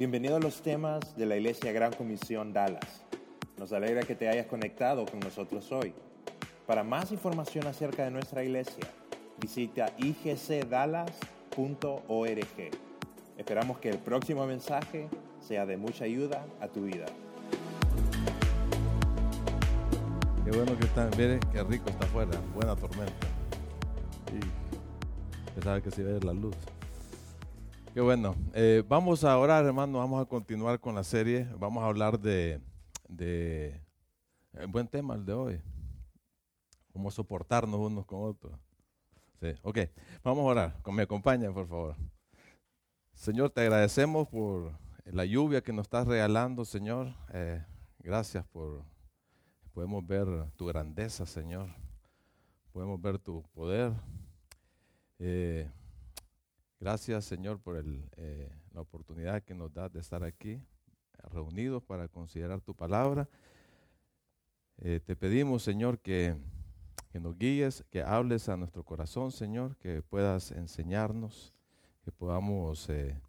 Bienvenido a los temas de la Iglesia Gran Comisión Dallas. Nos alegra que te hayas conectado con nosotros hoy. Para más información acerca de nuestra iglesia, visita igcdallas.org. Esperamos que el próximo mensaje sea de mucha ayuda a tu vida. Qué bueno que están, miren qué rico está afuera, buena tormenta. Y pensaba que se iba la luz. Qué bueno. Eh, vamos a orar, hermano, vamos a continuar con la serie. Vamos a hablar de, de eh, buen tema el de hoy. Cómo soportarnos unos con otros. Sí, ok. Vamos a orar. Me acompaña, por favor. Señor, te agradecemos por la lluvia que nos estás regalando, Señor. Eh, gracias por podemos ver tu grandeza, Señor. Podemos ver tu poder. Eh, gracias, Señor, por eh, la oportunidad que nos das de estar aquí reunidos para considerar tu palabra. te pedimos, Señor, que, nos guíes, que hables a nuestro corazón, Señor, que puedas enseñarnos que podamos eh,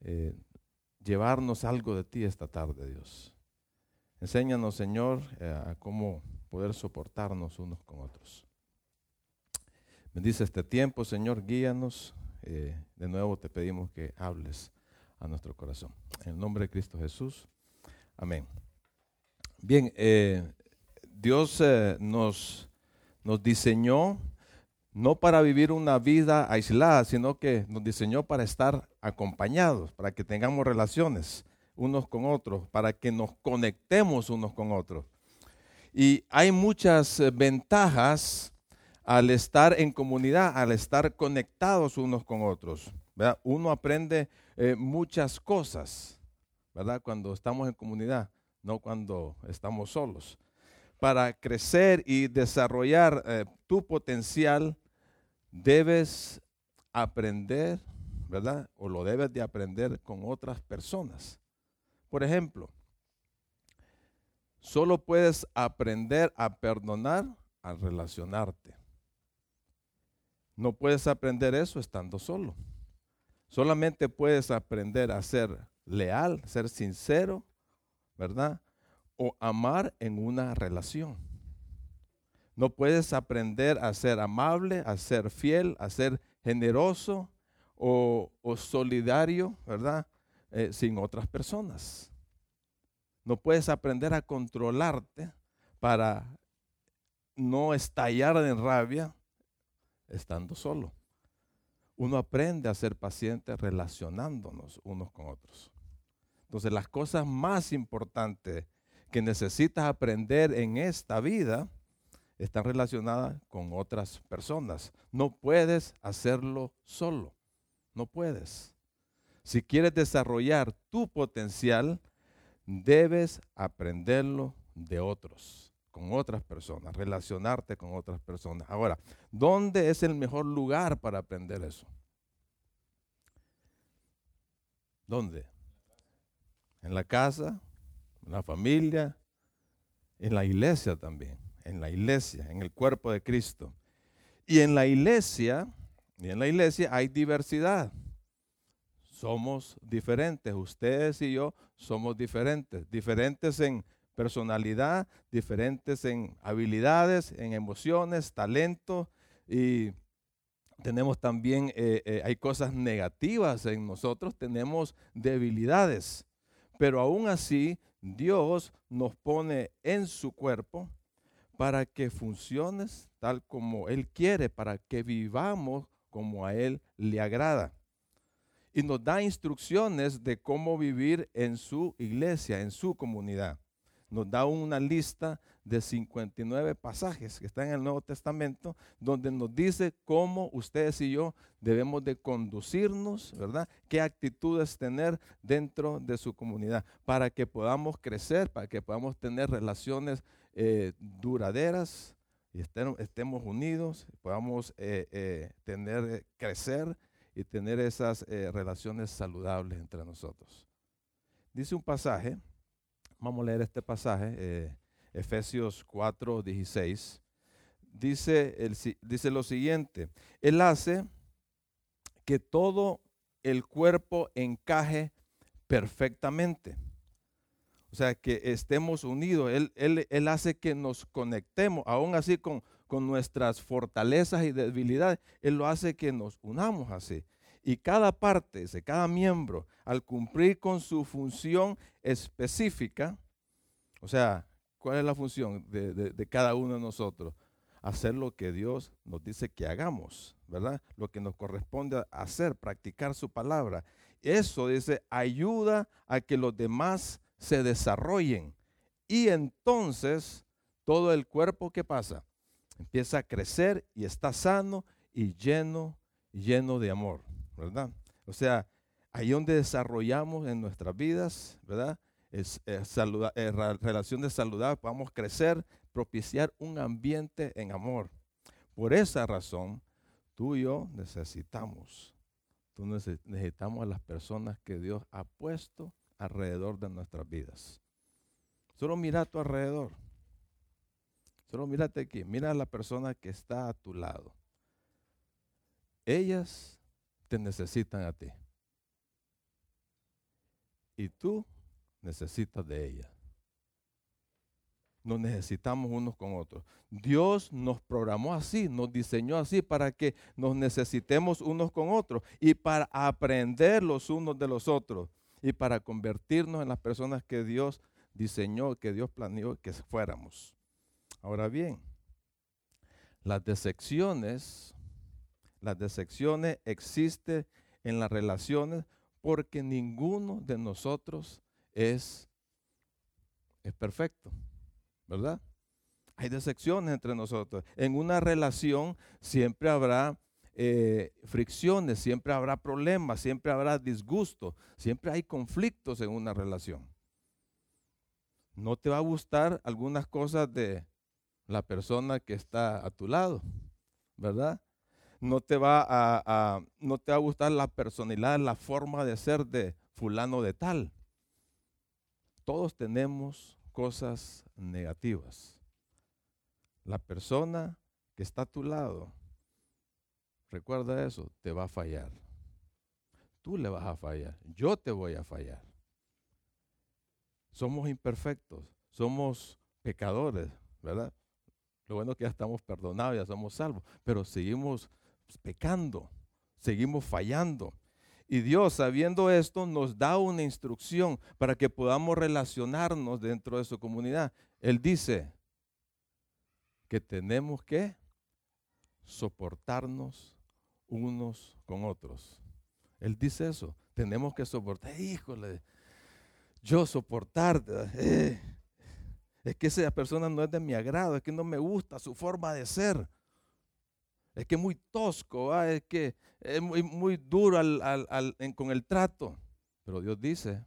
eh, llevarnos algo de ti esta tarde, Dios. Enséñanos, Señor, eh, a cómo poder soportarnos unos con otros. Bendice este tiempo, Señor, guíanos. De nuevo te pedimos que hables a nuestro corazón. En el nombre de Cristo Jesús. Amén. Bien, Dios nos, nos diseñó no para vivir una vida aislada, sino que nos diseñó para estar acompañados, para que tengamos relaciones unos con otros, para que nos conectemos unos con otros. Y hay muchas eh, ventajas al estar en comunidad, al estar conectados unos con otros. Uno aprende eh, muchas cosas, ¿verdad? Cuando estamos en comunidad, no cuando estamos solos. Para crecer y desarrollar eh, tu potencial, debes aprender, ¿verdad? O lo debes de aprender con otras personas. Por ejemplo, solo puedes aprender a perdonar al relacionarte. No puedes aprender eso estando solo. Solamente puedes aprender a ser leal, ser sincero, ¿verdad? O amar en una relación. No puedes aprender a ser amable, a ser fiel, a ser generoso o, solidario, ¿verdad? Eh, sin otras personas. No puedes aprender a controlarte para no estallar en rabia estando solo. Uno aprende a ser paciente relacionándonos unos con otros. Entonces las cosas más importantes que necesitas aprender en esta vida están relacionadas con otras personas. No puedes hacerlo solo. No puedes. Si quieres desarrollar tu potencial, debes aprenderlo de otros, con otras personas, relacionarte con otras personas. Ahora, ¿dónde es el mejor lugar para aprender eso? ¿Dónde? En la casa, en la familia, en la iglesia también en la iglesia, en el cuerpo de Cristo. Y en la iglesia, y en la iglesia hay diversidad. Somos diferentes, ustedes y yo somos diferentes, diferentes en personalidad, diferentes en habilidades, en emociones, talento y tenemos también, eh, eh, hay cosas negativas en nosotros, tenemos debilidades, pero aún así Dios nos pone en su cuerpo para que funciones tal como Él quiere, para que vivamos como a Él le agrada. Y nos da instrucciones de cómo vivir en su iglesia, en su comunidad. Nos da una lista de 59 pasajes que están en el Nuevo Testamento, donde nos dice cómo ustedes y yo debemos de conducirnos, ¿verdad? Qué actitudes tener dentro de su comunidad para que podamos crecer, para que podamos tener relaciones eh, duraderas y estemos unidos, podamos eh, eh, tener, crecer y tener esas relaciones saludables entre nosotros. Dice un pasaje, vamos a leer este pasaje, Efesios 4, 16. Dice, el, dice lo siguiente, Él hace que todo el cuerpo encaje perfectamente. O sea, que estemos unidos. Él hace que nos conectemos, aún así con, con nuestras fortalezas y debilidades. Él lo hace que nos unamos así. Y cada parte, cada miembro, al cumplir con su función específica, o sea, ¿cuál es la función de, de cada uno de nosotros? Hacer lo que Dios nos dice que hagamos, ¿verdad? Lo que nos corresponde hacer, practicar su palabra. Eso dice, ayuda a que los demás se desarrollen. Y entonces todo el cuerpo, ¿qué pasa? Empieza a crecer y está sano y lleno, lleno de amor, ¿verdad? O sea, ahí donde desarrollamos en nuestras vidas, ¿verdad? Es, es relaciones saludables, podamos crecer, propiciar un ambiente en amor. Por esa razón, tú y yo necesitamos, tú necesitamos a las personas que Dios ha puesto alrededor de nuestras vidas. Solo mira a tu alrededor. Solo mírate aquí, mira a la persona que está a tu lado. Ellas te necesitan a ti. Y tú necesitas de ellas. Nos necesitamos unos con otros. Dios nos programó así, nos diseñó así para que nos necesitemos unos con otros y para aprender los unos de los otros y para convertirnos en las personas que Dios diseñó, que Dios planeó que fuéramos. Ahora bien, las decepciones, las decepciones existen en las relaciones porque ninguno de nosotros es, es perfecto, ¿verdad? Hay decepciones entre nosotros. En una relación siempre habrá eh, fricciones, siempre habrá problemas, siempre habrá disgusto, siempre hay conflictos en una relación. No te va a gustar algunas cosas de la persona que está a tu lado, ¿verdad? No te va a, no te va a gustar la personalidad, la forma de ser de fulano de tal. Todos tenemos cosas negativas. La persona que está a tu lado Recuerda eso, te va a fallar. Tú le vas a fallar, yo te voy a fallar. Somos imperfectos, somos pecadores, ¿verdad? Lo bueno es que ya estamos perdonados, ya somos salvos, pero seguimos pecando, seguimos fallando. Y Dios, sabiendo esto, nos da una instrucción para que podamos relacionarnos dentro de su comunidad. Él dice que tenemos que soportarnos unos con otros. Él dice eso. Tenemos que soportar. Híjole, yo soportar. Eh, es que esa persona no es de mi agrado, es que no me gusta su forma de ser. Es que es muy tosco, es que es muy, muy duro con el trato. Pero Dios dice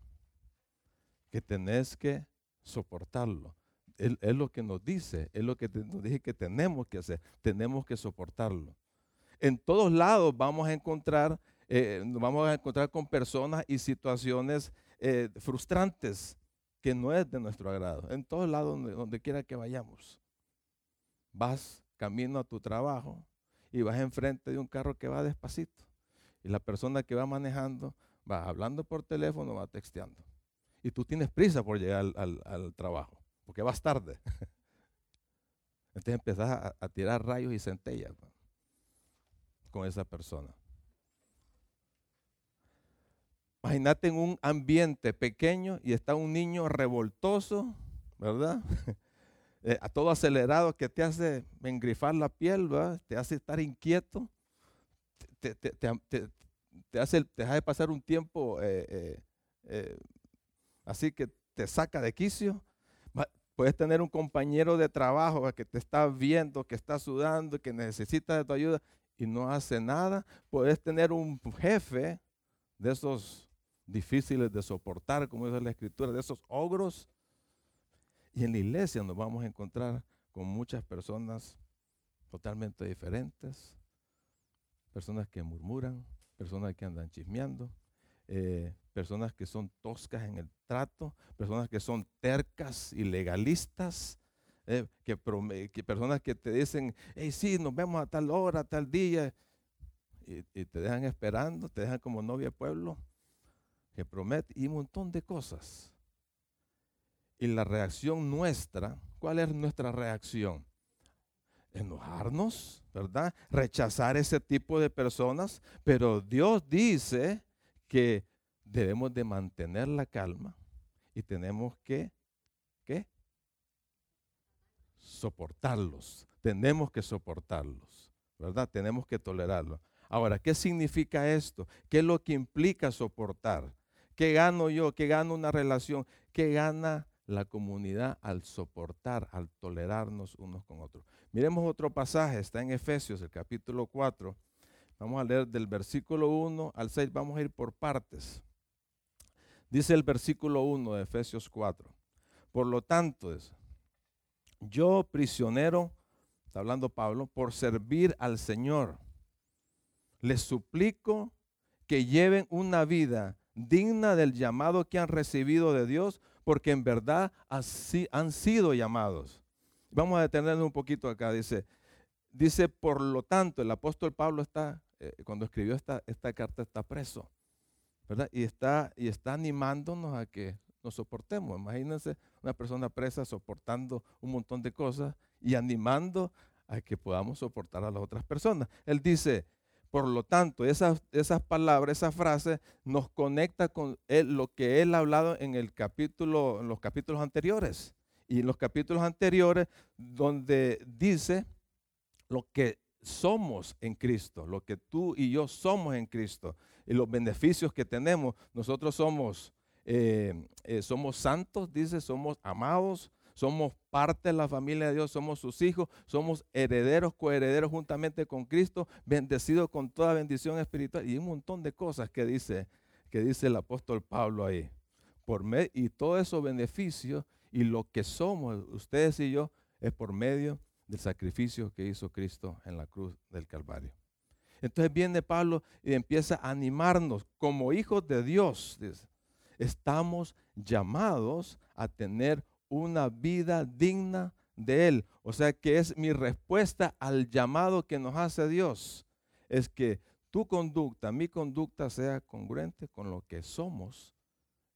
que tenés que soportarlo. Es lo que nos dice, es lo que nos dice que tenemos que hacer. Tenemos que soportarlo en todos lados vamos a encontrar, eh, vamos a encontrar con personas y situaciones eh, frustrantes que no es de nuestro agrado. En todos lados, donde, quiera que vayamos. Vas camino a tu trabajo y vas enfrente de un carro que va despacito. Y la persona que va manejando va hablando por teléfono, va texteando. Y tú tienes prisa por llegar al, trabajo, porque vas tarde. Entonces empezás a, tirar rayos y centellas con esa persona. Imagínate en un ambiente pequeño y está un niño revoltoso, ¿verdad? Eh, a todo acelerado que te hace engrifar la piel, ¿verdad? Te hace estar inquieto, te, hace, te hace pasar un tiempo eh, eh, así que te saca de quicio. Puedes tener un compañero de trabajo que te está viendo, que está sudando, que necesita de tu ayuda y no hace nada. Puedes tener un jefe de esos difíciles de soportar, como dice la escritura, de esos ogros. Y en la iglesia nos vamos a encontrar con muchas personas totalmente diferentes, personas que murmuran, personas que andan chismeando, eh, personas que son toscas en el trato, personas que son tercas y legalistas, eh, que, personas que te dicen, hey, sí, nos vemos a tal hora, tal día, y, te dejan esperando, te dejan como novia de pueblo, que promete y un montón de cosas. Y la reacción nuestra, ¿cuál es nuestra reacción? Enojarnos, ¿verdad? Rechazar ese tipo de personas, pero Dios dice que debemos de mantener la calma y tenemos que, ¿qué? Soportarlos. Tenemos que soportarlos, ¿verdad? Tenemos que tolerarlos. Ahora, ¿qué significa esto? ¿Qué es lo que implica soportar? ¿Qué gano yo? ¿Qué gano una relación? ¿Qué gana la comunidad al soportar, al tolerarnos unos con otros? Miremos otro pasaje, está en Efesios, el capítulo 4. Vamos a leer del versículo 1 al 6, vamos a ir por partes. Dice el versículo 1 de Efesios 4. Por lo tanto, yo prisionero, está hablando Pablo, por servir al Señor, les suplico que lleven una vida digna del llamado que han recibido de Dios, porque en verdad así han sido llamados. Vamos a detenernos un poquito acá. Dice, dice, por lo tanto, el apóstol Pablo está, eh, cuando escribió esta, esta carta, está preso. ¿verdad? Y está, y está animándonos a que nos soportemos. Imagínense una persona presa soportando un montón de cosas y animando a que podamos soportar a las otras personas. Él dice, por lo tanto, esas, esas palabras, esa frase nos conecta con lo que él ha hablado en, el capítulo, en los capítulos anteriores. Y en los capítulos anteriores donde dice lo que somos en Cristo, lo que tú y yo somos en Cristo y los beneficios que tenemos. Nosotros somos, eh, eh, somos santos, dice, somos amados, somos parte de la familia de Dios, somos sus hijos, somos herederos, coherederos juntamente con Cristo, bendecidos con toda bendición espiritual y un montón de cosas que dice, que dice el apóstol Pablo ahí. Por y todos esos beneficios y lo que somos, ustedes y yo, es por medio del sacrificio que hizo Cristo en la cruz del Calvario. Entonces viene Pablo y empieza a animarnos como hijos de Dios. Estamos llamados a tener una vida digna de Él. O sea que es mi respuesta al llamado que nos hace Dios. Es que tu conducta, mi conducta sea congruente con lo que somos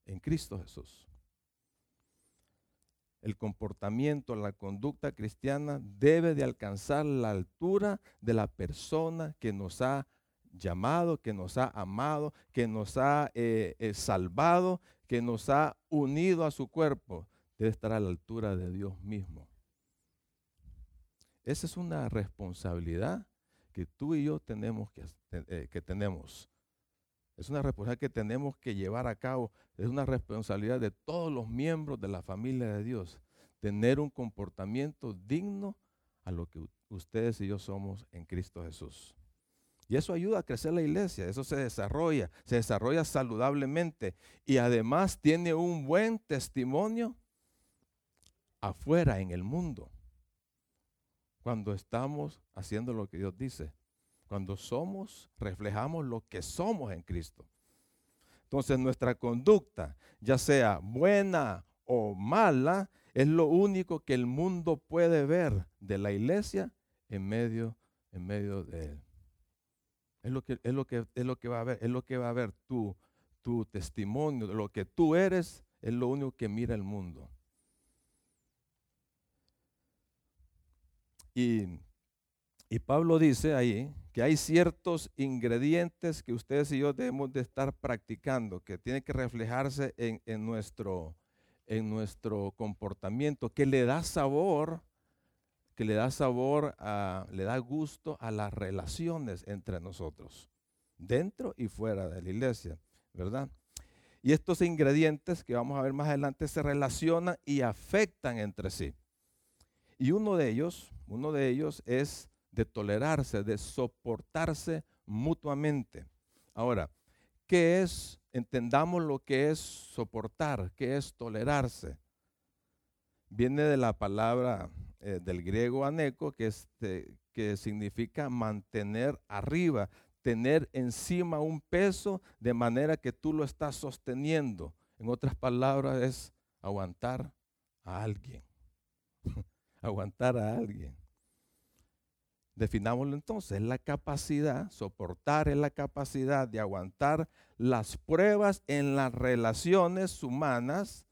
en Cristo Jesús el comportamiento, la conducta cristiana debe de alcanzar la altura de la persona que nos ha llamado, que nos ha amado, que nos ha eh, eh, salvado, que nos ha unido a su cuerpo. Debe estar a la altura de Dios mismo. Esa es una responsabilidad que tú y yo tenemos que, eh, tenemos. Es una responsabilidad que tenemos que llevar a cabo. Es una responsabilidad de todos los miembros de la familia de Dios. Tener un comportamiento digno a lo que ustedes y yo somos en Cristo Jesús. Y eso ayuda a crecer la iglesia, eso se desarrolla, se desarrolla saludablemente y además tiene un buen testimonio afuera en el mundo. Cuando estamos haciendo lo que Dios dice, cuando somos, reflejamos lo que somos en Cristo. Entonces nuestra conducta, ya sea buena o mala, es lo único que el mundo puede ver de la iglesia en medio, en medio de él. Es lo que, es lo que, es lo que va a ver, es lo que va a ver tu, tu testimonio, lo que tú eres, es lo único que mira el mundo. Y, y Pablo dice ahí que hay ciertos ingredientes que ustedes y yo debemos de estar practicando, que tienen que reflejarse en, nuestro, en nuestro comportamiento, que le da sabor, que le da sabor, a, le da gusto a las relaciones entre nosotros, dentro y fuera de la iglesia, ¿verdad? Y estos ingredientes que vamos a ver más adelante se relacionan y afectan entre sí. Y uno de ellos, uno de ellos es de tolerarse, de soportarse mutuamente. Ahora, ¿qué es? Entendamos lo que es soportar, qué es tolerarse. Viene de la palabra eh, del griego aneco, que, que significa mantener arriba, tener encima un peso de manera que tú lo estás sosteniendo. En otras palabras, es aguantar a alguien. aguantar a alguien. Definámoslo entonces, es la capacidad, soportar es la capacidad de aguantar las pruebas en las relaciones humanas,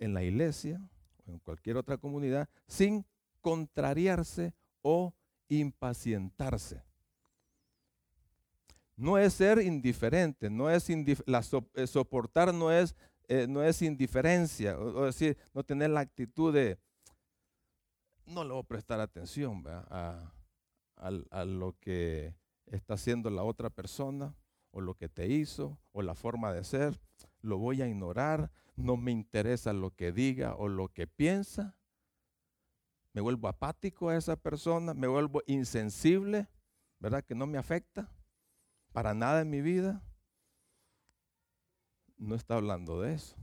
en la iglesia o en cualquier otra comunidad, sin contrariarse o impacientarse. No es ser indiferente, no es eh, soportar no es, eh, no es indiferencia, o, decir, no tener la actitud de no le voy a prestar atención a, a, lo que está haciendo la otra persona o lo que te hizo o la forma de ser, lo voy a ignorar, no me interesa lo que diga o lo que piensa, me vuelvo apático a esa persona, me vuelvo insensible, ¿verdad? Que no me afecta para nada en mi vida. No está hablando de eso.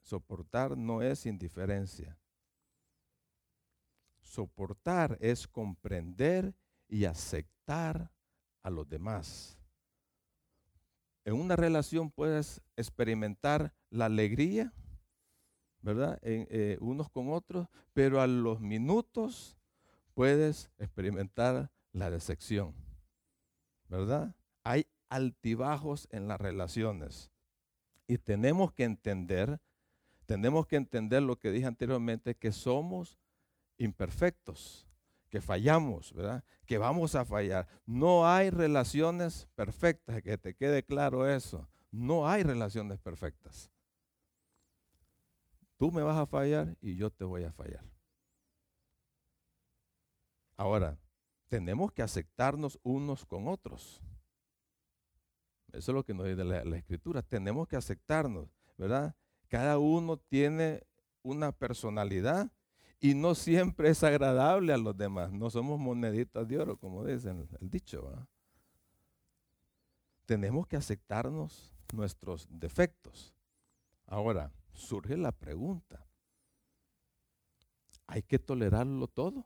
Soportar no es indiferencia. Soportar es comprender y aceptar a los demás. En una relación puedes experimentar la alegría, ¿verdad? Eh, unos con otros, pero a los minutos puedes experimentar la decepción, ¿verdad? Hay altibajos en las relaciones y tenemos que entender, tenemos que entender lo que dije anteriormente, que somos imperfectos, que fallamos, ¿verdad? Que vamos a fallar. No hay relaciones perfectas, que te quede claro eso. No hay relaciones perfectas. Tú me vas a fallar y yo te voy a fallar. Ahora, tenemos que aceptarnos unos con otros. Eso es lo que nos dice la, la escritura. Tenemos que aceptarnos, ¿verdad? Cada uno tiene una personalidad y no siempre es agradable a los demás. No somos moneditas de oro, como dicen el dicho. Tenemos que aceptarnos nuestros defectos. Ahora, surge la pregunta, ¿hay que tolerarlo todo?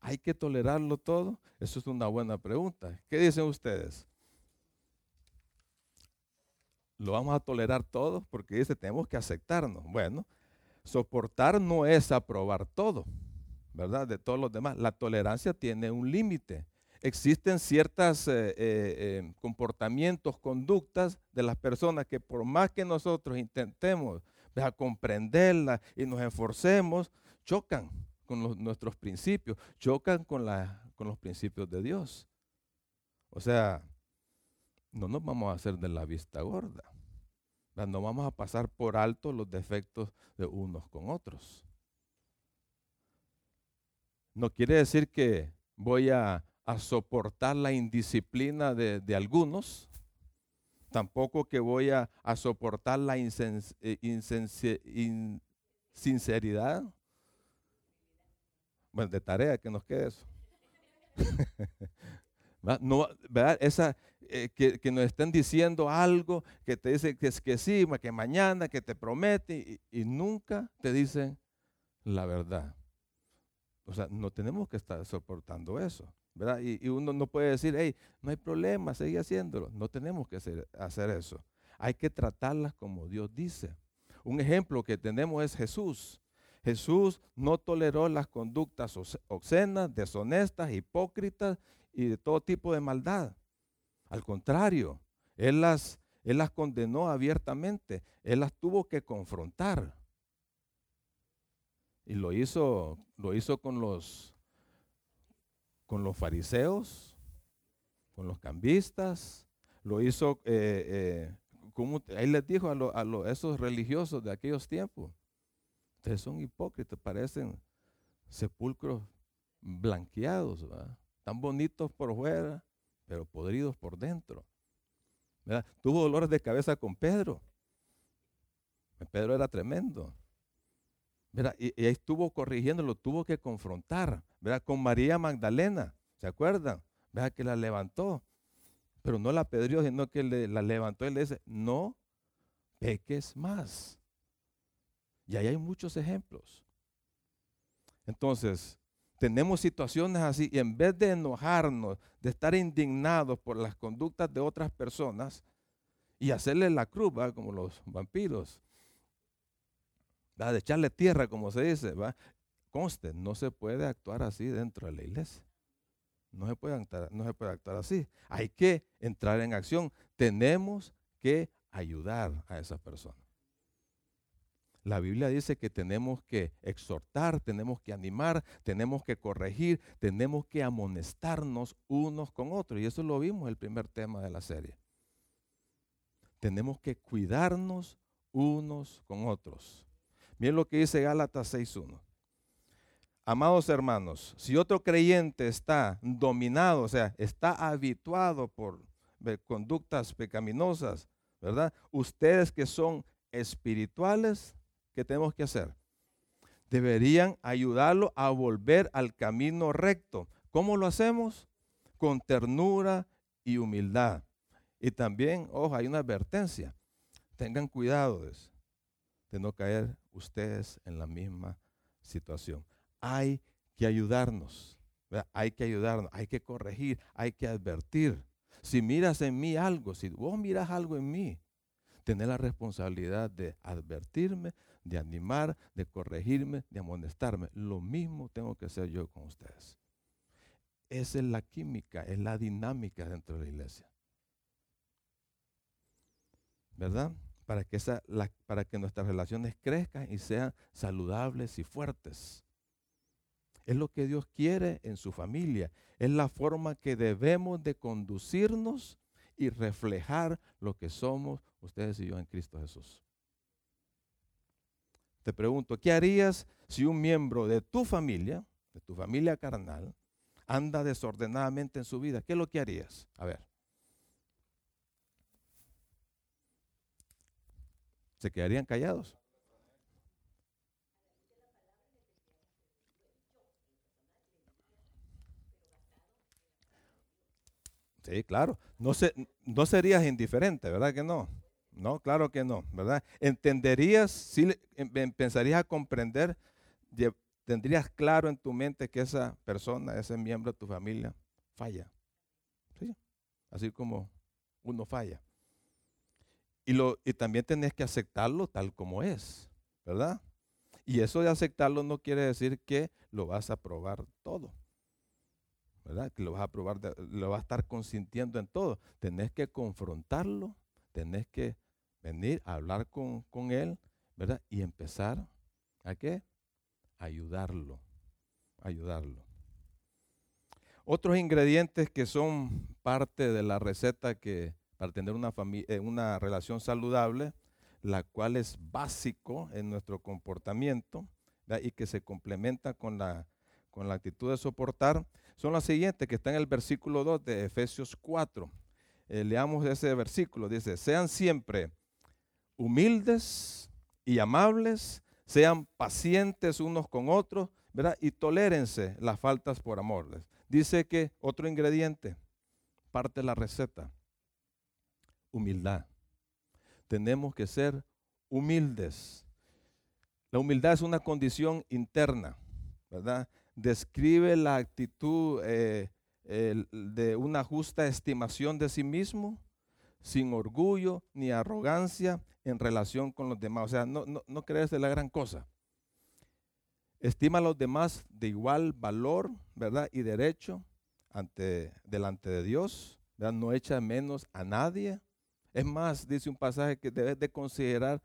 ¿Hay que tolerarlo todo? Eso es una buena pregunta. ¿Qué dicen ustedes? ¿Lo vamos a tolerar todo? Porque dice, tenemos que aceptarnos. Bueno, Soportar no es aprobar todo, ¿verdad? De todos los demás. La tolerancia tiene un límite. Existen ciertos eh, eh, eh, comportamientos, conductas de las personas que por más que nosotros intentemos comprenderlas y nos esforcemos, chocan con nuestros principios, chocan con, con los principios de Dios. O sea, no nos vamos a hacer de la vista gorda. No vamos a pasar por alto los defectos de unos con otros. No quiere decir que voy a, soportar la indisciplina de, algunos, tampoco que voy a, soportar la eh, insinceridad. Bueno, de tarea que nos quede eso. ¿verdad? Esa, eh, que, nos estén diciendo algo, que te dicen que, que sí, que mañana, que te promete, y, nunca te dicen la verdad. O sea, no tenemos que estar soportando eso. ¿verdad? Y, uno no puede decir, hey, no hay problema, sigue haciéndolo. No tenemos que hacer eso. Hay que tratarlas como Dios dice. Un ejemplo que tenemos es Jesús. Jesús no toleró las conductas obscenas, deshonestas, hipócritas y de todo tipo de maldad. Al contrario, él las, él las condenó abiertamente, él las tuvo que confrontar. Y lo hizo, lo hizo con los, con los fariseos, con los cambistas, lo hizo, eh, eh, él les dijo a, esos religiosos de aquellos tiempos, ustedes son hipócritas, parecen sepulcros blanqueados, tan bonitos por fuera, pero podridos por dentro. Tuvo dolores de cabeza con Pedro. Pedro era tremendo. Y, ahí estuvo corrigiéndolo, tuvo que confrontar. Con María Magdalena, ¿se acuerdan? Que la levantó. Pero no la pedrió, sino que la levantó y le dice, no peques más. Y ahí hay muchos ejemplos. Entonces, tenemos situaciones así y en vez de enojarnos, de estar indignados por las conductas de otras personas y hacerle la cruz, como los vampiros, de echarle tierra, como se dice, conste, no se puede actuar así dentro de la iglesia. No se puede actuar, no se puede actuar así. Hay que entrar en acción. Tenemos que ayudar a esa persona. La Biblia dice que tenemos que exhortar, tenemos que animar, tenemos que corregir, tenemos que amonestarnos unos con otros. Y eso lo vimos el primer tema de la serie. Tenemos que cuidarnos unos con otros. Miren lo que dice Gálatas 6.1. Amados hermanos, si otro creyente está dominado, o sea, está habituado por conductas pecaminosas, ¿verdad? Ustedes que son espirituales, ¿qué tenemos que hacer? Deberían ayudarlo a volver al camino recto. ¿Cómo lo hacemos? Con ternura y humildad. Y también, ojo, hay una advertencia. Tengan cuidado de no caer ustedes en la misma situación. Hay que ayudarnos. Hay que ayudarnos, hay que corregir, hay que advertir. Si miras en mí algo, si vos miras algo en mí, tenés la responsabilidad de advertirme, de animar, de corregirme, de amonestarme. Lo mismo tengo que hacer yo con ustedes. Esa es la química, es la dinámica dentro de la iglesia. ¿Verdad? Para que, esa, para que nuestras relaciones crezcan y sean saludables y fuertes. Es lo que Dios quiere en su familia. Es la forma que debemos de conducirnos y reflejar lo que somos ustedes y yo en Cristo Jesús. Te pregunto, ¿qué harías si un miembro de tu familia, de tu familia carnal, anda desordenadamente en su vida? ¿Qué es lo que harías? A ver. ¿Se quedarían callados? Sí, claro. No, se, no serías indiferente, ¿verdad que no? No, claro que no, ¿verdad? Entenderías, si em, em, a comprender, tendrías claro en tu mente que esa persona, ese miembro de tu familia, falla. ¿Sí? Así como uno falla. Y, lo, y también tenés que aceptarlo tal como es, ¿verdad? Y eso de aceptarlo no quiere decir que lo vas a probar todo. ¿verdad? Que lo vas a probar, lo vas a estar consintiendo en todo. Tenés que confrontarlo, tenés que venir a hablar con, él, ¿verdad? Y empezar a qué? Ayudarlo, ayudarlo. Otros ingredientes que son parte de la receta que para tener una, eh, una relación saludable, la cual es básico en nuestro comportamiento y que se complementa con la, con la actitud de soportar, son las siguientes que están en el versículo 2 de Efesios 4. Eh, leamos ese versículo. Dice, sean siempre humildes y amables, sean pacientes unos con otros, ¿verdad? Y tolérense las faltas por amor. Dice que otro ingrediente, parte de la receta, humildad. Tenemos que ser humildes. La humildad es una condición interna, ¿verdad? describe la actitud eh, de una justa estimación de sí mismo, sin orgullo ni arrogancia en relación con los demás. O sea, no, no, crees de la gran cosa. Estima a los demás de igual valor, ¿verdad? Y derecho ante, delante de Dios, ¿verdad? No echa menos a nadie. Es más, dice un pasaje que debes de considerar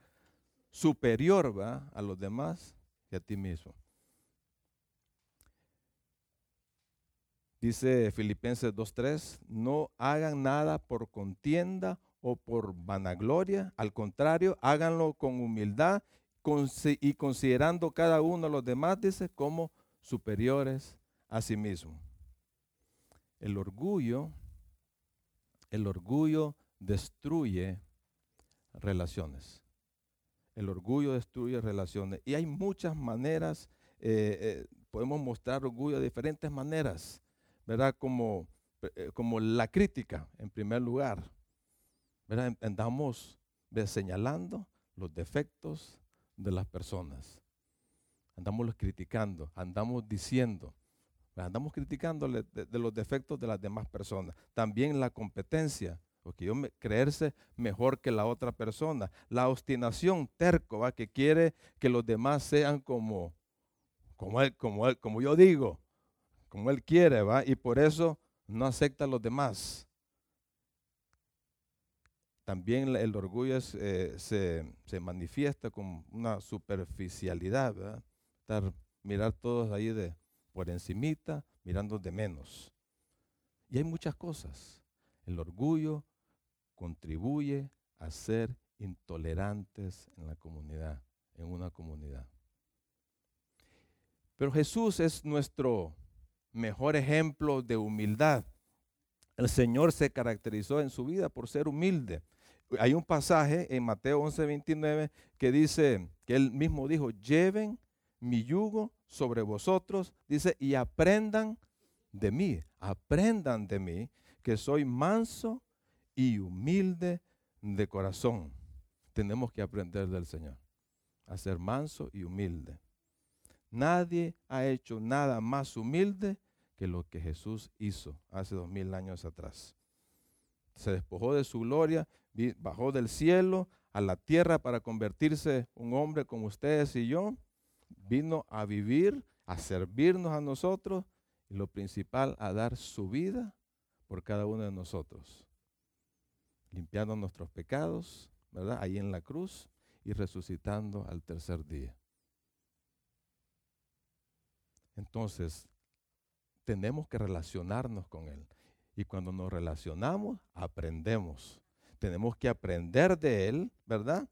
superior ¿verdad? a los demás que a ti mismo. Dice Filipenses 2.3, no hagan nada por contienda o por vanagloria, al contrario, háganlo con humildad y considerando cada uno a los demás, dice, como superiores a sí mismo. El orgullo, el orgullo destruye relaciones. El orgullo destruye relaciones. Y hay muchas maneras, eh, eh, podemos mostrar orgullo de diferentes maneras. ¿verdad? Como, eh, como la crítica, en primer lugar. ¿Verdad? Andamos señalando los defectos de las personas. Andamos criticando, andamos diciendo, andamos criticando de, los defectos de las demás personas. También la competencia, porque yo me, creerse mejor que la otra persona. La obstinación, terco, ¿va? que quiere que los demás sean como, como él, como él, como yo digo, como él quiere, ¿va? Y por eso no acepta a los demás. También el orgullo eh, se, manifiesta con una superficialidad, ¿verdad? Estar, mirar todos ahí de por encimita, mirando de menos. Y hay muchas cosas. El orgullo contribuye a ser intolerantes en la comunidad, en una comunidad. Pero Jesús es nuestro mejor ejemplo de humildad. El Señor se caracterizó en su vida por ser humilde hay un pasaje en Mateo 11, 29 que dice, que él mismo dijo, lleven mi yugo sobre vosotros, dice, y aprendan de mí, aprendan de mí, que soy manso y humilde de corazón. Tenemos que aprender del Señor, a ser manso y humilde. Nadie ha hecho nada más humilde que lo que Jesús hizo hace dos mil años atrás. Se despojó de su gloria, bajó del cielo a la tierra para convertirse un hombre como ustedes y yo, vino a vivir, a servirnos a nosotros y lo principal, a dar su vida por cada uno de nosotros, limpiando nuestros pecados, ¿verdad? Ahí en la cruz y resucitando al tercer día. Entonces, tenemos que relacionarnos con Él. Y cuando nos relacionamos, aprendemos tenemos que aprender de Él, ¿verdad?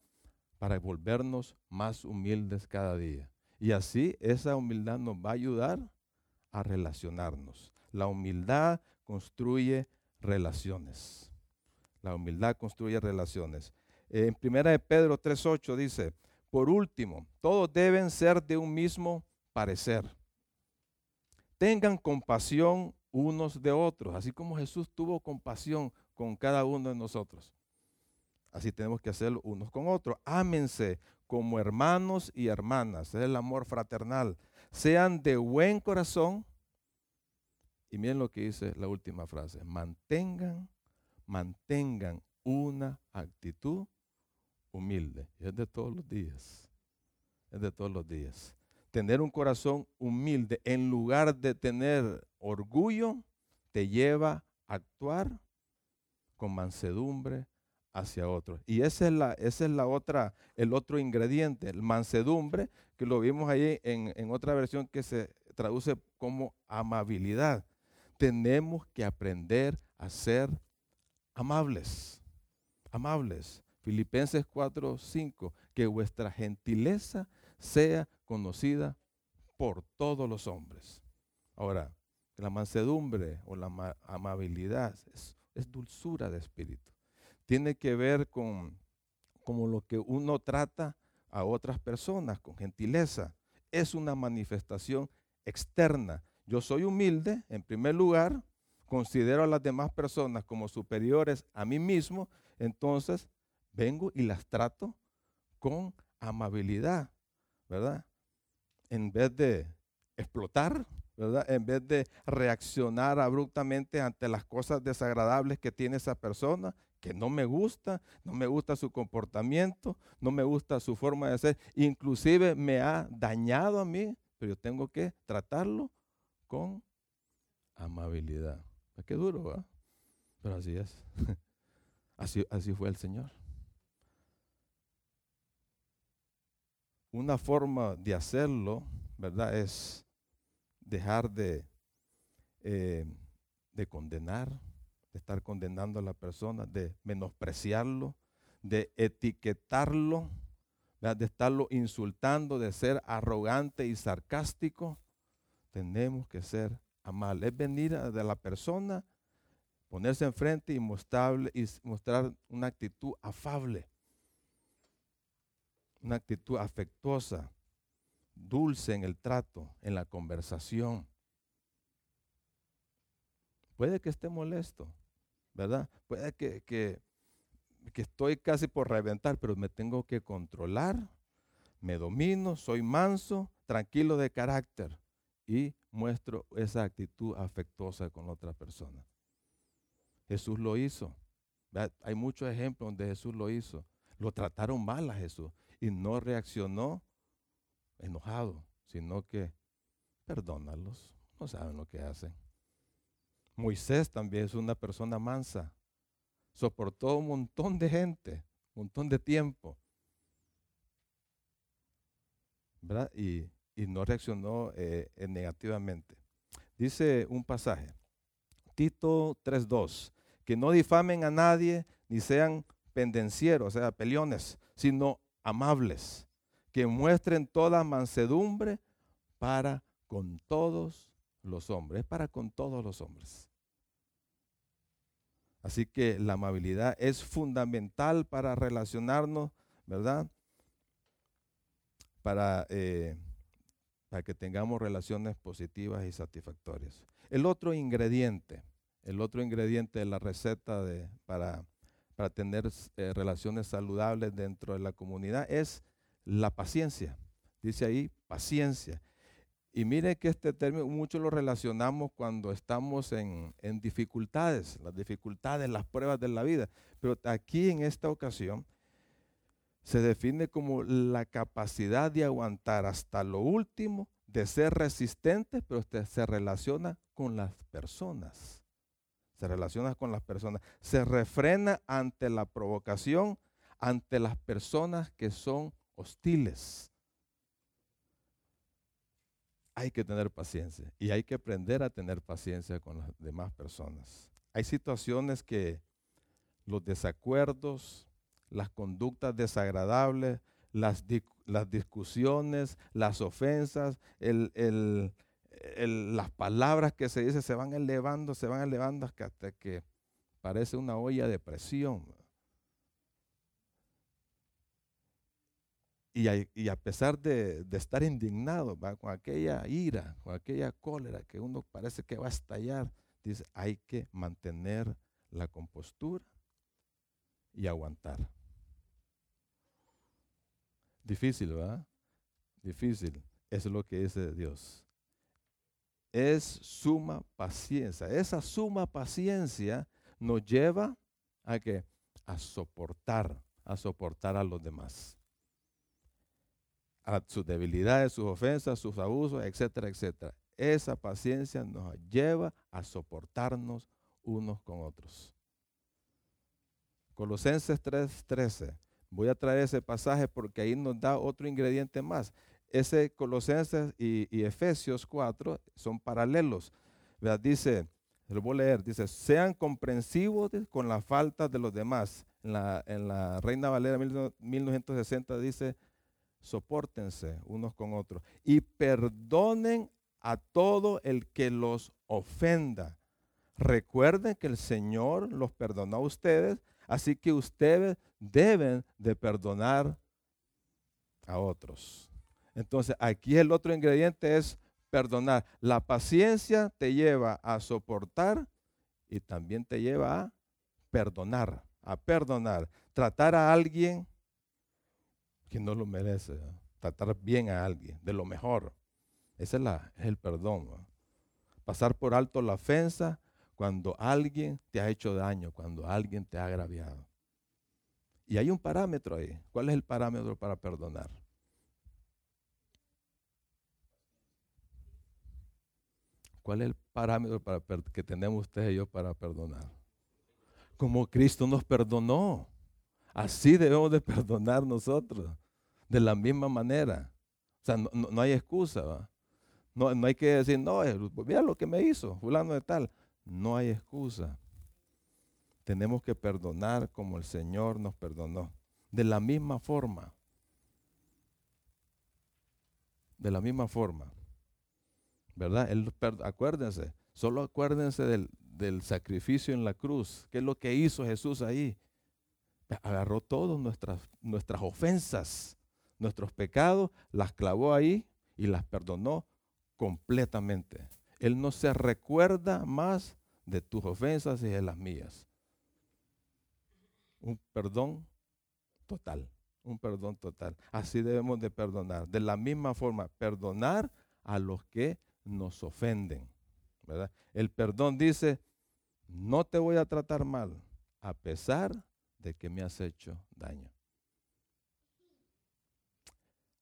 Para volvernos más humildes cada día. Y así esa humildad nos va a ayudar a relacionarnos. La humildad construye relaciones. La humildad construye relaciones. En primera de Pedro 3.8 dice, por último, todos deben ser de un mismo parecer. Tengan compasión unos de otros, así como Jesús tuvo compasión con cada uno de nosotros. Así tenemos que hacerlo unos con otros. Ámense como hermanos y hermanas. Es el amor fraternal. Sean de buen corazón. Y miren lo que dice la última frase. Mantengan, mantengan una actitud humilde. Es de todos los días. Es de todos los días. Tener un corazón humilde en lugar de tener orgullo te lleva a actuar con mansedumbre hacia otros. Y esa es la, esa es la otra, el otro ingrediente, el mansedumbre, que lo vimos ahí en, en otra versión que se traduce como amabilidad. Tenemos que aprender a ser amables, amables. Filipenses 4, 5, que vuestra gentileza sea conocida por todos los hombres. Ahora, la mansedumbre o la amabilidad es, dulzura de espíritu. Tiene que ver con como lo que uno trata a otras personas, con gentileza. Es una manifestación externa. Yo soy humilde, en primer lugar, considero a las demás personas como superiores a mí mismo, entonces vengo y las trato con amabilidad, ¿verdad? En vez de explotar, En vez de reaccionar abruptamente ante las cosas desagradables que tiene esa persona, que no me gusta, no me gusta su comportamiento, no me gusta su forma de ser, inclusive me ha dañado a mí, pero yo tengo que tratarlo con amabilidad. Qué duro, ¿verdad? Pero así es. Así, así fue el Señor. Una forma de hacerlo, ¿verdad? Es dejar de, eh, de condenar, de estar condenando a la persona, de menospreciarlo, de etiquetarlo, de estarlo insultando, de ser arrogante y sarcástico. Tenemos que ser amables. Es venir de la persona, ponerse enfrente y, mostrarle, y mostrar una actitud afable, una actitud afectuosa, dulce en el trato, en la conversación. Puede que esté molesto, ¿verdad? Puede que, que, estoy casi por reventar, pero me tengo que controlar, me domino, soy manso, tranquilo de carácter y muestro esa actitud afectuosa con otra persona. Jesús lo hizo. Hay muchos ejemplos donde Jesús lo hizo. Lo trataron mal a Jesús y no reaccionó enojado, sino que perdónalos, no saben lo que hacen. Moisés también es una persona mansa, soportó un montón de gente, un montón de tiempo, ¿verdad? Y, no reaccionó eh, negativamente. Dice un pasaje, Tito 3.2, que no difamen a nadie ni sean pendencieros, o sea, peliones, sino amables, que muestren toda mansedumbre para con todos los hombres, es para con todos los hombres. Así que la amabilidad es fundamental para relacionarnos, ¿verdad? Para, eh, para que tengamos relaciones positivas y satisfactorias. El otro ingrediente, el otro ingrediente de la receta de, para, para tener eh, relaciones saludables dentro de la comunidad es la paciencia. Dice ahí, paciencia. Y mire que este término mucho lo relacionamos cuando estamos en, en, dificultades, las dificultades, las pruebas de la vida. Pero aquí en esta ocasión se define como la capacidad de aguantar hasta lo último, de ser resistente, pero se relaciona con las personas. Se relaciona con las personas. Se refrena ante la provocación, ante las personas que son hostiles hay que tener paciencia y hay que aprender a tener paciencia con las demás personas. Hay situaciones que los desacuerdos, las conductas desagradables, las, las discusiones, las ofensas, las palabras que se dicen se van elevando, se van elevando hasta que parece una olla de presión. Y a, pesar de, estar indignado con aquella ira, con aquella cólera que uno parece que va a estallar, dice, hay que mantener la compostura y aguantar. Difícil, ¿verdad? Difícil. Eso es lo que dice Dios. Es suma paciencia. Esa suma paciencia nos lleva a que a soportar, a soportar a los demás a sus debilidades, sus ofensas, sus abusos, etcétera, etcétera. Esa paciencia nos lleva a soportarnos unos con otros. Colosenses 3:13. Voy a traer ese pasaje porque ahí nos da otro ingrediente más. Ese Colosenses y, Efesios 4 son paralelos. Dice, lo voy a leer, dice, sean comprensivos con la falta de los demás. En la, en la Reina Valera 1960 dice, soportense unos con otros y perdonen a todo el que los ofenda. Recuerden que el Señor los perdonó a ustedes, así que ustedes deben de perdonar a otros. Entonces, aquí el otro ingrediente es perdonar. La paciencia te lleva a soportar y también te lleva a perdonar, a perdonar. Tratar a alguien que no lo merece. Tratar bien a alguien, de lo mejor. Ese es, la, es el perdón. Pasar por alto la ofensa cuando alguien te ha hecho daño, cuando alguien te ha agraviado. Y hay un parámetro ahí. ¿Cuál es el parámetro para perdonar? ¿Cuál es el parámetro para que tenemos usted y yo para perdonar? Como Cristo nos perdonó. Así debemos de perdonar nosotros, de la misma manera. O sea, no, hay excusa. No, hay que decir, no, eh, mira lo que me hizo, fulano de tal. No hay excusa. Tenemos que perdonar como el Señor nos perdonó. De la misma forma. De la misma forma. ¿Verdad? acuérdense, solo acuérdense del, del sacrificio en la cruz. ¿Qué es lo que hizo Jesús ahí? Agarró todas nuestras, nuestras ofensas, nuestros pecados, las clavó ahí y las perdonó completamente. Él no se recuerda más de tus ofensas y de las mías. Un perdón total, un perdón total. Así debemos de perdonar. De la misma forma, perdonar a los que nos ofenden. ¿verdad? El perdón dice, no te voy a tratar mal, a pesar que me has hecho daño.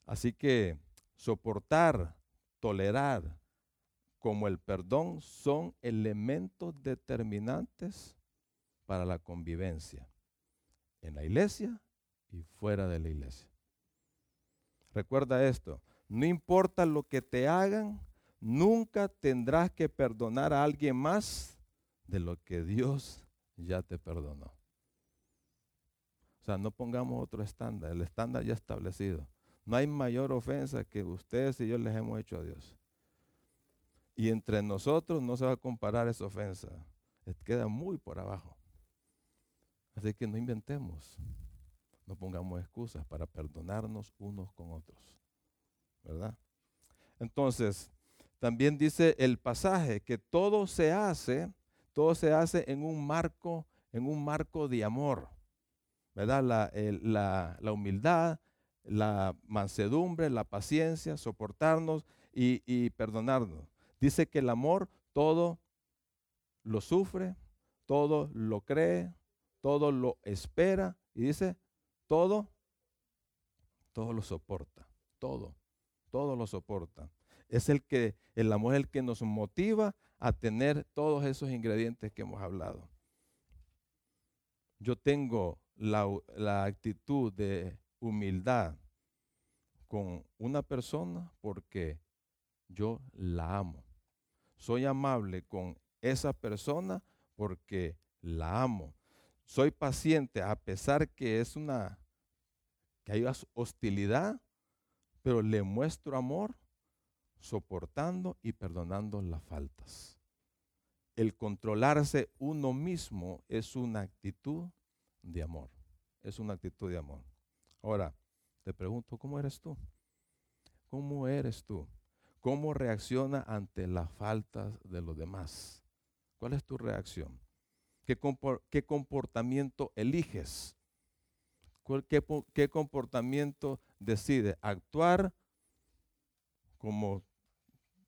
Así que soportar, tolerar como el perdón son elementos determinantes para la convivencia en la iglesia y fuera de la iglesia. Recuerda esto, no importa lo que te hagan, nunca tendrás que perdonar a alguien más de lo que Dios ya te perdonó. O sea, no pongamos otro estándar, el estándar ya establecido. No hay mayor ofensa que ustedes y yo les hemos hecho a Dios. Y entre nosotros no se va a comparar esa ofensa. Queda muy por abajo. Así que no inventemos. No pongamos excusas para perdonarnos unos con otros. ¿Verdad? Entonces, también dice el pasaje que todo se hace, todo se hace en un marco, en un marco de amor. ¿Verdad? La, la, humildad, la mansedumbre, la paciencia, soportarnos y, y perdonarnos. Dice que el amor todo lo sufre, todo lo cree, todo lo espera y dice todo, todo lo soporta, todo, todo lo soporta. Es el que, el amor es el que nos motiva a tener todos esos ingredientes que hemos hablado. Yo tengo la, actitud de humildad con una persona porque yo la amo. Soy amable con esa persona porque la amo. Soy paciente a pesar que es una que hay hostilidad, pero le muestro amor soportando y perdonando las faltas. El controlarse uno mismo es una actitud de amor. Es una actitud de amor. Ahora, te pregunto, ¿cómo eres tú? ¿Cómo eres tú? ¿Cómo reacciona ante las faltas de los demás? ¿Cuál es tu reacción? ¿Qué, comportamiento eliges? ¿Qué, ¿Qué comportamiento decide? ¿Actuar como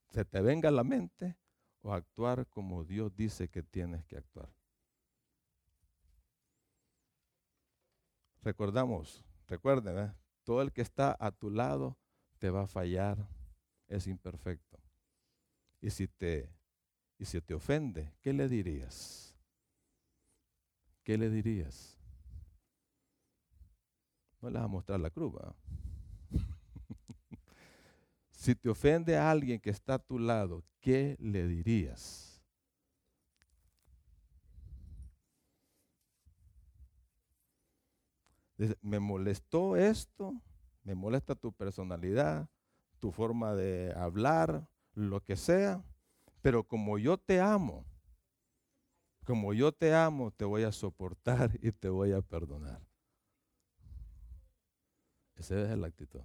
se te venga a la mente o actuar como Dios dice que tienes que actuar? Recordamos, recuerden, ¿eh? todo el que está a tu lado te va a fallar, es imperfecto. Y si te, y si te ofende, ¿qué le dirías? ¿qué le dirías? No le vas a mostrar la cruz. si te ofende a alguien que está a tu lado, ¿qué le dirías? Me molestó esto, me molesta tu personalidad, tu forma de hablar, lo que sea, pero como yo te amo, como yo te amo, te voy a soportar y te voy a perdonar. Esa es la actitud.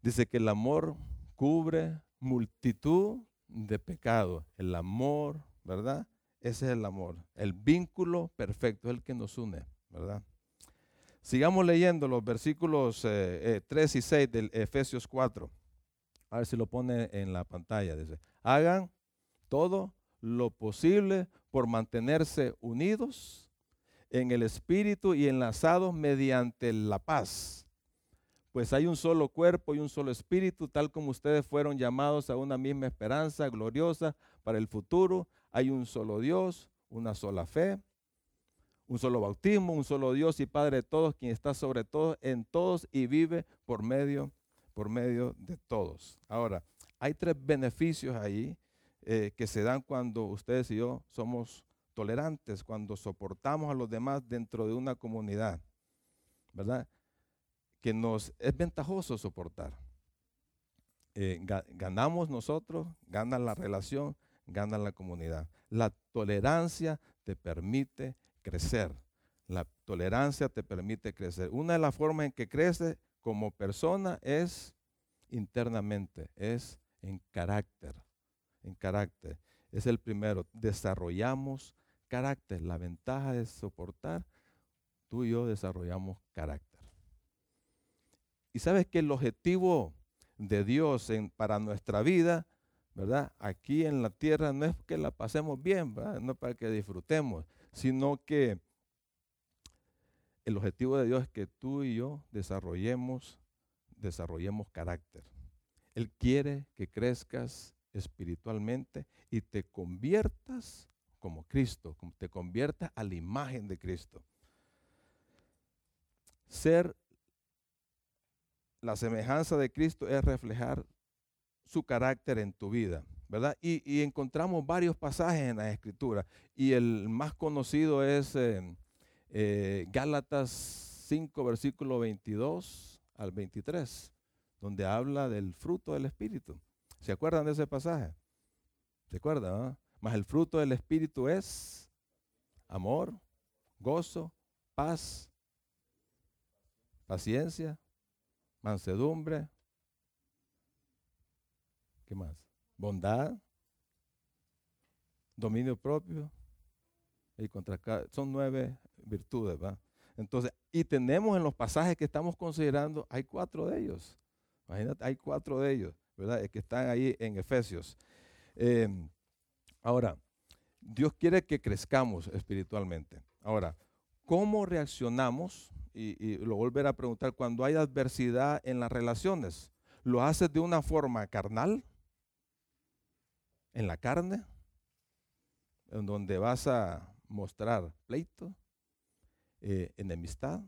Dice que el amor cubre multitud de pecados. El amor, ¿verdad? Ese es el amor. El vínculo perfecto el que nos une, ¿verdad? Sigamos leyendo los versículos 3 eh, eh, y 6 del Efesios 4. A ver si lo pone en la pantalla. Dice, hagan todo lo posible por mantenerse unidos en el espíritu y enlazados mediante la paz. Pues hay un solo cuerpo y un solo espíritu, tal como ustedes fueron llamados a una misma esperanza gloriosa para el futuro. Hay un solo Dios, una sola fe, un solo bautismo, un solo Dios y Padre de todos, quien está sobre todo en todos y vive por medio por medio de todos. Ahora, hay tres beneficios ahí eh, que se dan cuando ustedes y yo somos tolerantes, cuando soportamos a los demás dentro de una comunidad, ¿verdad? Que nos es ventajoso soportar. Eh, ganamos nosotros, gana la relación, gana la comunidad. La tolerancia te permite crecer. La tolerancia te permite crecer. Una de las formas en que crece como persona es internamente, es en carácter en carácter. Es el primero. Desarrollamos carácter. La ventaja de soportar, tú y yo desarrollamos carácter. Y sabes que el objetivo de Dios para nuestra vida, ¿verdad? Aquí en la tierra no es que la pasemos bien, no es para que disfrutemos, sino que el objetivo de Dios es que tú y yo desarrollemos, desarrollemos carácter. Él quiere que crezcas espiritualmente y te conviertas como Cristo, te conviertas a la imagen de Cristo. Ser la semejanza de Cristo es reflejar su carácter en tu vida, ¿verdad? Y, encontramos varios pasajes en la Escritura. Y el más conocido es eh, eh, Gálatas 5, versículo 22 al 23, donde habla del fruto del Espíritu. ¿Se acuerdan de ese pasaje? ¿Se acuerdan? Mas el fruto del Espíritu es amor, gozo, paz, paciencia, mansedumbre, ¿qué más? Bondad, dominio propio y contra son nueve virtudes, ¿va? Entonces, y tenemos en los pasajes que estamos considerando, hay cuatro de ellos. Imagínate, hay cuatro de ellos, ¿verdad? Que están ahí en Efesios. Em, ahora, Dios quiere que crezcamos espiritualmente. Ahora, ¿cómo reaccionamos y, lo volver a preguntar, cuando hay adversidad en las relaciones, ¿lo haces de una forma carnal? ¿En la carne? ¿En donde vas a mostrar pleito, eh, enemistad,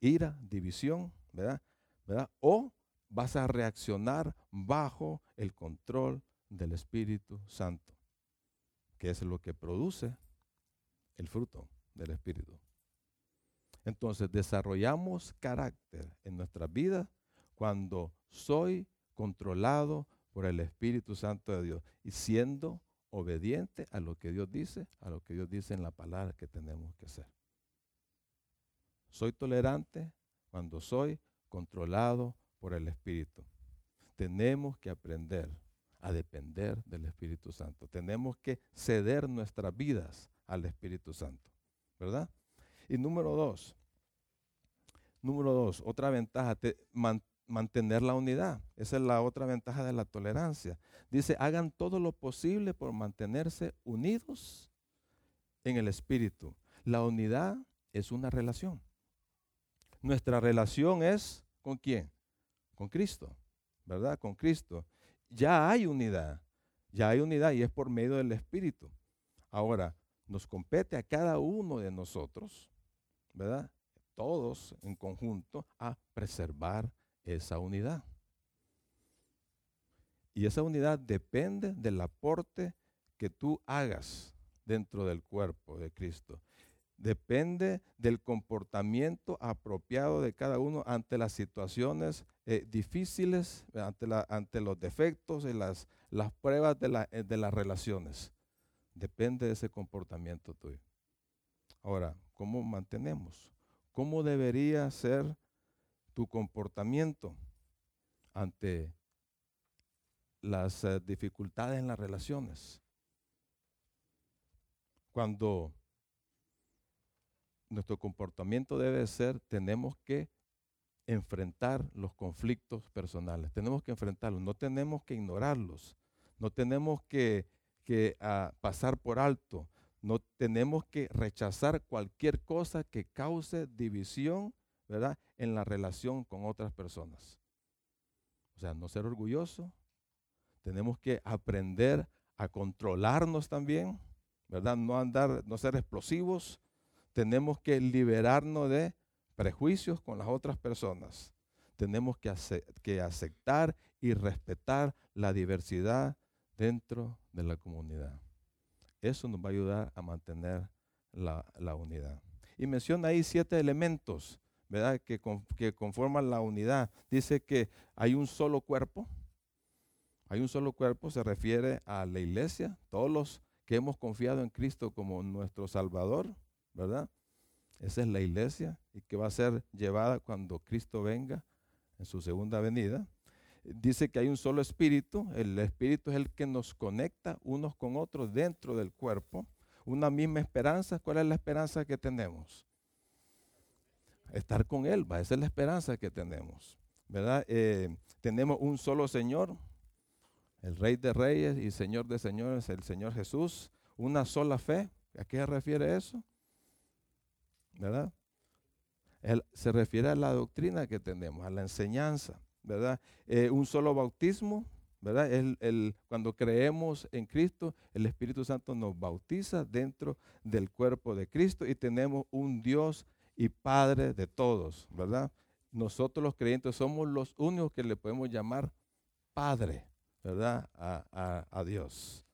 ira, división, ¿verdad? ¿verdad? O vas a reaccionar bajo el control del Espíritu Santo, que es lo que produce el fruto del Espíritu. Entonces desarrollamos carácter en nuestra vida cuando soy controlado por el Espíritu Santo de Dios y siendo obediente a lo que Dios dice, a lo que Dios dice en la palabra que tenemos que hacer. Soy tolerante cuando soy controlado por el Espíritu. Tenemos que aprender a depender del Espíritu Santo. Tenemos que ceder nuestras vidas al Espíritu Santo, ¿verdad? Y número dos, número dos, otra ventaja, mantener la unidad. Esa es la otra ventaja de la tolerancia. Dice, hagan todo lo posible por mantenerse unidos en el Espíritu. La unidad es una relación. Nuestra relación es con quién? Con Cristo, ¿verdad? Con Cristo. Ya hay unidad, ya hay unidad y es por medio del Espíritu. Ahora, nos compete a cada uno de nosotros ¿verdad? Todos en conjunto a preservar esa unidad. Y esa unidad depende del aporte que tú hagas dentro del cuerpo de Cristo. Depende del comportamiento apropiado de cada uno ante las situaciones eh, difíciles, ante, los defectos y las, las pruebas de, eh, de las relaciones. Depende de ese comportamiento tuyo. Ahora, ¿cómo mantenemos? ¿Cómo debería ser tu comportamiento ante las eh, dificultades en las relaciones? Cuando nuestro comportamiento debe ser, tenemos que enfrentar los conflictos personales, tenemos que enfrentarlos, no tenemos que ignorarlos, no tenemos que, ah, pasar por alto, no tenemos que rechazar cualquier cosa que cause división, ¿verdad? En la relación con otras personas. O sea, no ser orgulloso. Tenemos que aprender a controlarnos también, ¿verdad? No andar, no ser explosivos. Tenemos que liberarnos de prejuicios con las otras personas. Tenemos que, que aceptar y respetar la diversidad dentro de la comunidad. Eso nos va a ayudar a mantener la, unidad. Y menciona ahí siete elementos, ¿verdad? Que, que conforman la unidad. Dice que hay un solo cuerpo. Hay un solo cuerpo, se refiere a la iglesia, todos los que hemos confiado en Cristo como nuestro Salvador, ¿verdad? Esa es la iglesia y que va a ser llevada cuando Cristo venga en su segunda venida dice que hay un solo espíritu, el espíritu es el que nos conecta unos con otros dentro del cuerpo, una misma esperanza, ¿cuál es la esperanza que tenemos? Estar con Él, esa es la esperanza que tenemos, ¿verdad? Eh, tenemos un solo Señor, el Rey de Reyes y Señor de Señores, el Señor Jesús, una sola fe, ¿a qué se refiere eso? ¿Verdad? Se refiere a la doctrina que tenemos, a la enseñanza ¿verdad? Eh, un solo bautismo, ¿verdad? El, cuando creemos en Cristo, el Espíritu Santo nos bautiza dentro del cuerpo de Cristo y tenemos un Dios y Padre de todos, ¿verdad? Nosotros los creyentes somos los únicos que le podemos llamar Padre, ¿verdad? A, a Dios.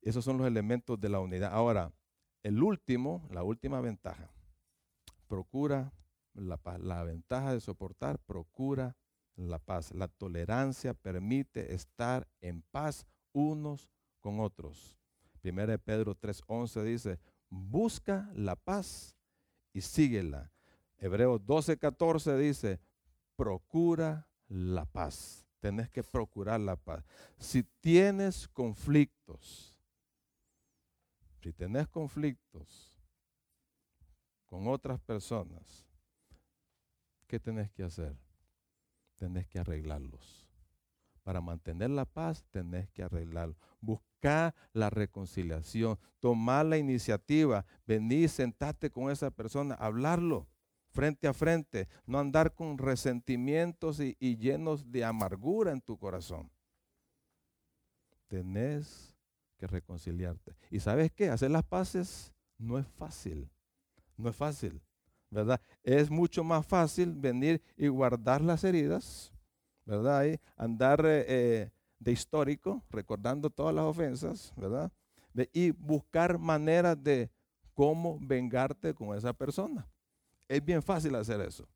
Esos son los elementos de la unidad. Ahora, el último, la última ventaja, procura la. La ventaja de soportar, procura la paz. La tolerancia permite estar en paz unos con otros. Primera de Pedro 3:11 dice, busca la paz y síguela. Hebreos 12:14 dice, procura la paz. Tenés que procurar la paz. Si tienes conflictos, si tenés conflictos con otras personas, ¿qué tenés que hacer? tenés que arreglarlos. Para mantener la paz, tenés que arreglarlo. Buscar la reconciliación, tomar la iniciativa, venir, sentarte con esa persona, hablarlo frente a frente, no andar con resentimientos y llenos de amargura en tu corazón. Tenés que reconciliarte. ¿Y sabes qué? Hacer las paces no es fácil. No es fácil. ¿Verdad? Es mucho más fácil venir y guardar las heridas, ¿verdad? Y andar eh, eh, de histórico, recordando todas las ofensas, ¿verdad? Y buscar maneras de cómo vengarte con esa persona. Es bien fácil hacer eso.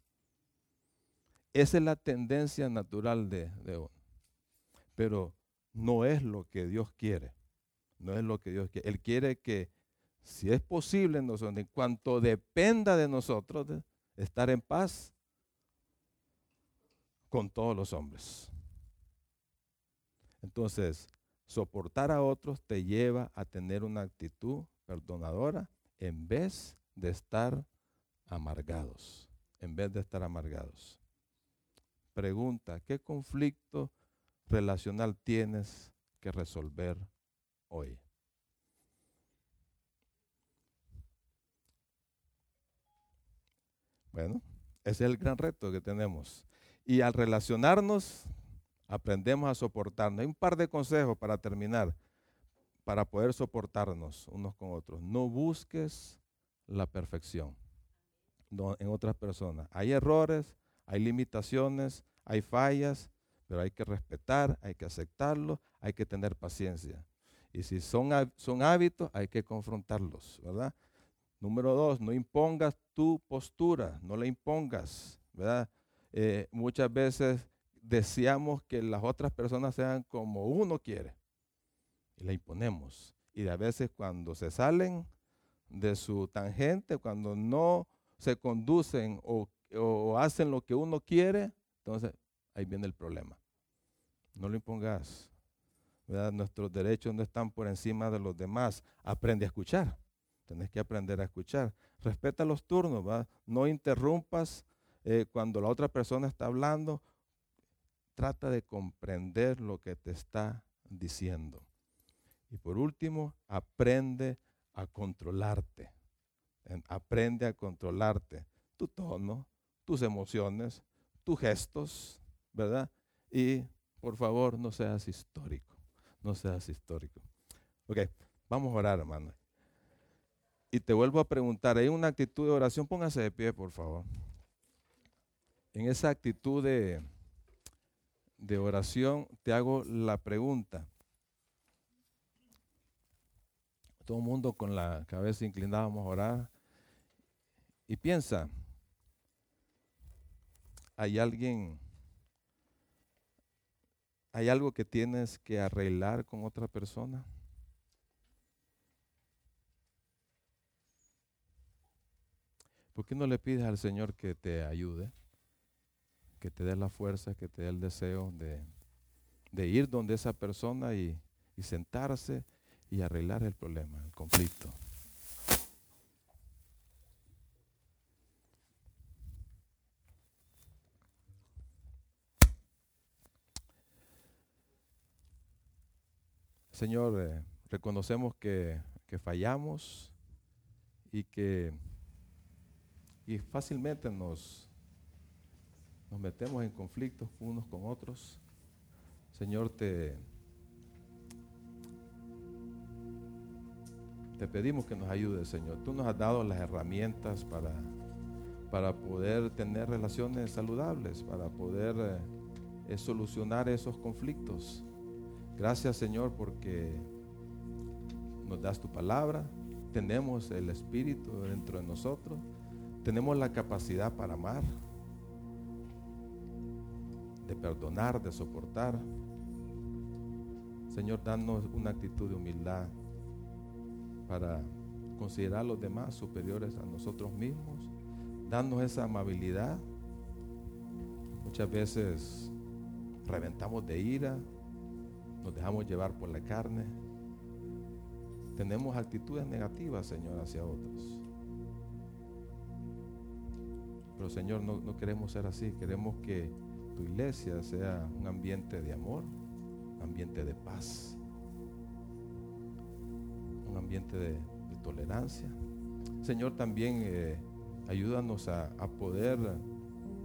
Esa es la tendencia natural de, de uno. Pero no es lo que Dios quiere. No es lo que Dios quiere. Él quiere que si es posible en nosotros, en cuanto dependa de nosotros, estar en paz con todos los hombres. Entonces, soportar a otros te lleva a tener una actitud perdonadora en vez de estar amargados, en vez de estar amargados. Pregunta, ¿qué conflicto relacional tienes que resolver hoy? Bueno, ese es el gran reto que tenemos. Y al relacionarnos, aprendemos a soportarnos. Hay un par de consejos para terminar, para poder soportarnos unos con otros. No busques la perfección en otras personas. Hay errores, hay limitaciones, hay fallas, pero hay que respetar, hay que aceptarlos, hay que tener paciencia. Y si son, son hábitos, hay que confrontarlos, ¿verdad? Número dos, no impongas tu postura, no la impongas, ¿verdad? Eh, muchas veces deseamos que las otras personas sean como uno quiere y la imponemos. Y a veces cuando se salen de su tangente, cuando no se conducen o, o hacen lo que uno quiere, entonces ahí viene el problema. No lo impongas. ¿verdad? Nuestros derechos no están por encima de los demás. Aprende a escuchar. Tenés que aprender a escuchar. Respeta los turnos, ¿va? No interrumpas eh, cuando la otra persona está hablando. Trata de comprender lo que te está diciendo. Y por último, aprende a controlarte. Aprende a controlarte tu tono, tus emociones, tus gestos, ¿verdad? Y por favor, no seas histórico. No seas histórico. Ok, vamos a orar, hermano. Y te vuelvo a preguntar, ¿hay una actitud de oración? Póngase de pie, por favor. En esa actitud de, de oración te hago la pregunta. Todo el mundo con la cabeza inclinada vamos a orar. Y piensa, ¿hay alguien, hay algo que tienes que arreglar con otra persona? ¿Por qué no le pides al Señor que te ayude? Que te dé la fuerza, que te dé el deseo de, ir donde esa persona y, sentarse y arreglar el problema, el conflicto. Señor, eh, reconocemos que, fallamos y que y fácilmente nos, nos metemos en conflictos unos con otros. Señor, te, te pedimos que nos ayudes, Señor. Tú nos has dado las herramientas para, para poder tener relaciones saludables, para poder eh, solucionar esos conflictos. Gracias, Señor, porque nos das tu palabra, tenemos el Espíritu dentro de nosotros, tenemos la capacidad para amar, de perdonar, de soportar. Señor, danos una actitud de humildad para considerar a los demás superiores a nosotros mismos. Danos esa amabilidad. Muchas veces reventamos de ira, nos dejamos llevar por la carne. Tenemos actitudes negativas, Señor, hacia otros. Pero Señor, no, queremos ser así. Queremos que tu iglesia sea un ambiente de amor, un ambiente de paz, un ambiente de, tolerancia. Señor, también eh, ayúdanos a, poder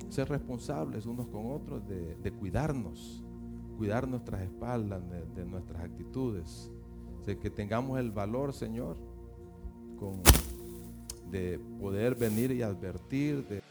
ser responsables unos con otros de, cuidarnos, cuidar nuestras espaldas, de, nuestras actitudes, de que tengamos el valor, Señor, de poder venir y advertir, de